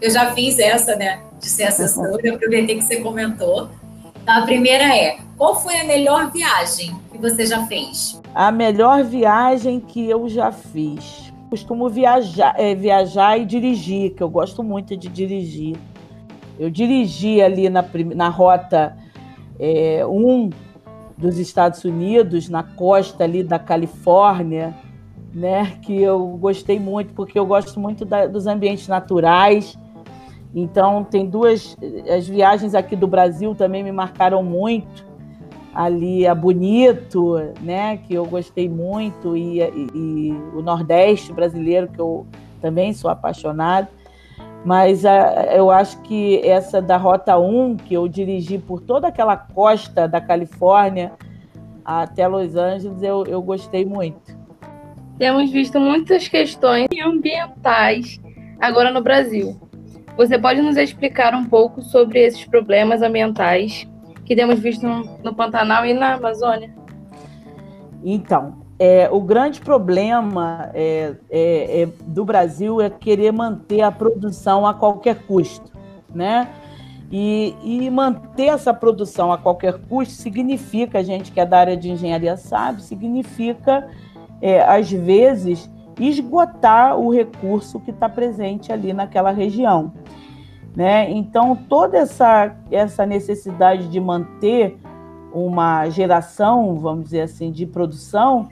Eu já fiz essa, né? De ser assessora, aproveitei que você comentou. Então, a primeira é: qual foi a melhor viagem que você já fez? A melhor viagem que eu já fiz. Costumo viajar, é, viajar e dirigir, que eu gosto muito de dirigir. Eu dirigi ali na, na rota 1 é, um dos Estados Unidos, na costa ali da Califórnia, né? Que eu gostei muito, porque eu gosto muito da, dos ambientes naturais então, tem duas. As viagens aqui do Brasil também me marcaram muito. Ali a Bonito, né, que eu gostei muito, e, e, e o Nordeste brasileiro, que eu também sou apaixonado. Mas a, eu acho que essa da Rota 1, que eu dirigi por toda aquela costa da Califórnia até Los Angeles, eu, eu gostei muito. Temos visto muitas questões ambientais agora no Brasil você pode nos explicar um pouco sobre esses problemas ambientais que temos visto no, Pantanal e na Amazônia? Então, é, o grande problema é, é, é, do Brasil é querer manter a produção a qualquer custo, né? E, e, manter essa produção a qualquer custo significa, a gente que é da área de engenharia sabe, significa, é, às vezes, esgotar o recurso que está presente ali naquela região. Né? Então, toda essa, essa necessidade de manter uma geração, vamos dizer assim, de produção,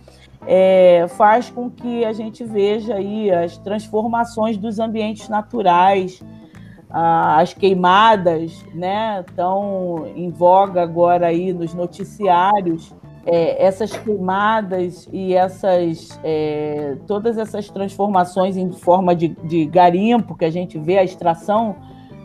é, faz com que a gente veja aí as transformações dos ambientes naturais, as queimadas, né, estão em voga agora aí nos noticiários, é, essas queimadas e essas é, todas essas transformações em forma de, de, garimpo que a gente vê a extração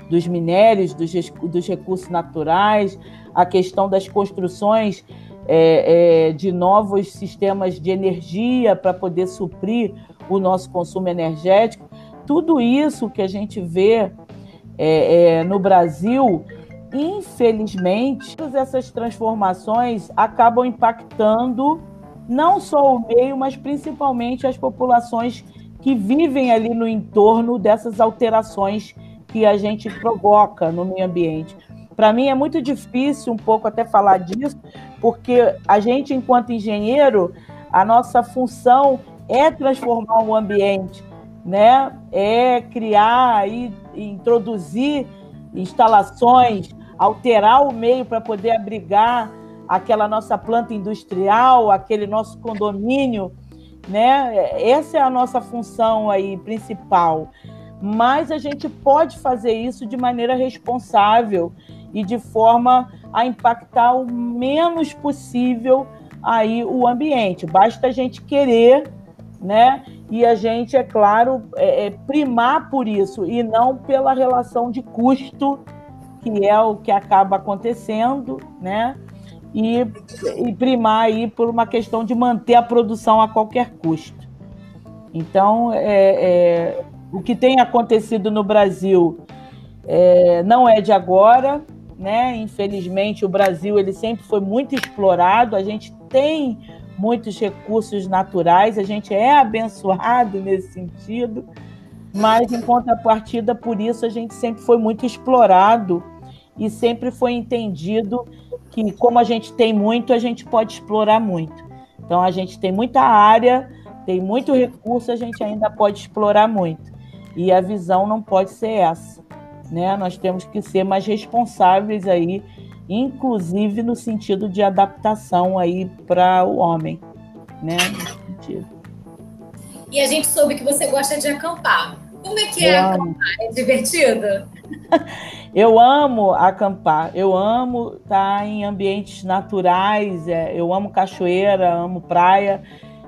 dos minérios, dos, dos recursos naturais, a questão das construções é, é de novos sistemas de energia para poder suprir o nosso consumo energético, tudo isso que a gente vê é, é, no Brasil infelizmente, todas essas transformações acabam impactando não só o meio, mas principalmente as populações que vivem ali no entorno dessas alterações que a gente provoca no meio ambiente. Para mim é muito difícil um pouco até falar disso, porque a gente, enquanto engenheiro, a nossa função é transformar o ambiente, né? É criar e introduzir instalações, alterar o meio para poder abrigar aquela nossa planta industrial, aquele nosso condomínio, né? Essa é a nossa função aí principal. Mas a gente pode fazer isso de maneira responsável e de forma a impactar o menos possível aí o ambiente. Basta a gente querer, né? E a gente, é claro, é, é primar por isso e não pela relação de custo que é o que acaba acontecendo, né? E, e primar aí por uma questão de manter a produção a qualquer custo. Então, é, é, o que tem acontecido no Brasil é, não é de agora, né? Infelizmente, o Brasil ele sempre foi muito explorado. A gente tem muitos recursos naturais, a gente é abençoado nesse sentido, mas em contrapartida, por isso a gente sempre foi muito explorado e sempre foi entendido que, como a gente tem muito, a gente pode explorar muito. Então, a gente tem muita área, tem muito recurso, a gente ainda pode explorar muito. E a visão não pode ser essa. Né? Nós temos que ser mais responsáveis aí, inclusive no sentido de adaptação aí para o homem, né? E a gente soube que você gosta de acampar. Como é que é acampar? É divertido? eu amo acampar, eu amo estar em ambientes naturais, é, eu amo cachoeira, amo praia,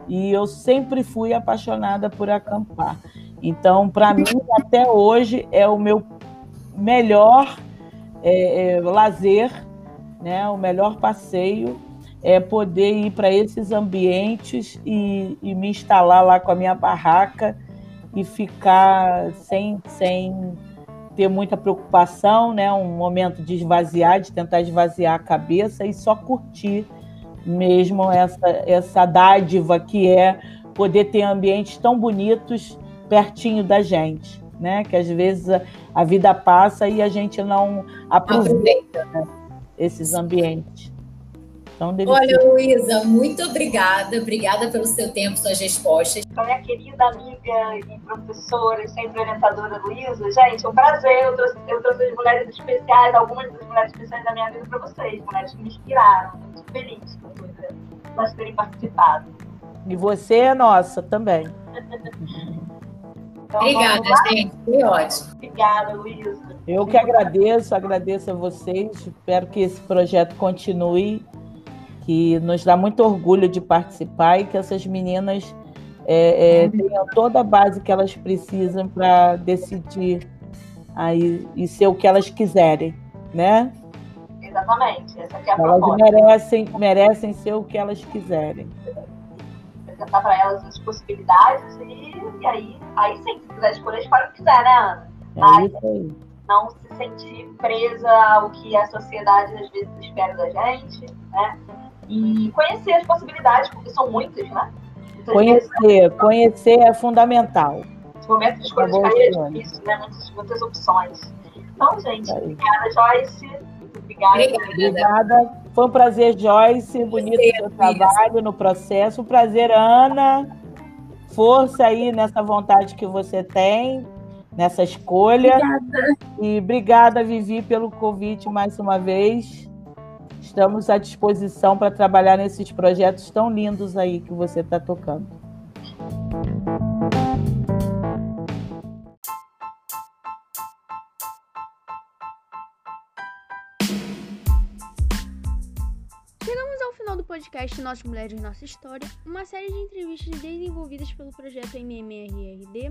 e eu sempre fui apaixonada por acampar. Então, para mim, até hoje, é o meu melhor é, é, lazer, né? o melhor passeio é poder ir para esses ambientes e, e, me instalar lá com a minha barraca e ficar sem, sem ter muita preocupação, né? um momento de esvaziar, de tentar esvaziar a cabeça e só curtir mesmo essa, essa dádiva que é poder ter ambientes tão bonitos pertinho da gente, né? Que às vezes a, a vida passa e a gente não aproveita né? esses ambientes. Então, Olha. Luísa, muito obrigada. Obrigada pelo seu tempo, suas respostas. A minha querida amiga e professora e sempre orientadora Luísa, gente, é um prazer. Eu trouxe, eu trouxe as mulheres especiais, algumas das mulheres especiais da minha vida para vocês, mulheres que me inspiraram. Muito feliz por elas terem participado. E você é nossa também. Então, Obrigada, gente. Foi ótimo. Obrigada, Luísa. Eu que agradeço, agradeço a vocês. Espero que esse projeto continue, que nos dá muito orgulho de participar e que essas meninas é, é, tenham toda a base que elas precisam para decidir aí e ser o que elas quiserem, né? Exatamente. Essa aqui é a elas merecem, merecem ser o que elas quiserem apresentar para elas as possibilidades e, e, aí, aí sim, se quiser escolher, escolhe o que quiser, né, Ana? É Mas não se sentir presa ao que a sociedade às vezes espera da gente, né? E conhecer as possibilidades, porque são muitas, né? Muitas conhecer, vezes, conhecer é fundamental. Esse momento de escolha de carreira é difícil, né? Muitas, muitas opções. Então, gente, obrigada, Joyce. Obrigada. Obrigada. Foi um prazer, Joyce. Bonito o seu trabalho no processo. Um prazer, Ana. Força aí nessa vontade que você tem, nessa escolha. Obrigada. E obrigada, Vivi, pelo convite mais uma vez. Estamos à disposição para trabalhar nesses projetos tão lindos aí que você está tocando. podcast Nossas Mulheres Nossa História, uma série de entrevistas desenvolvidas pelo projeto MMRRD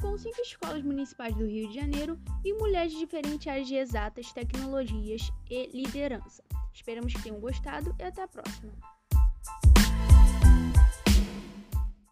com cinco escolas municipais do Rio de Janeiro e mulheres de diferentes áreas de exatas, tecnologias e liderança. Esperamos que tenham gostado e até a próxima!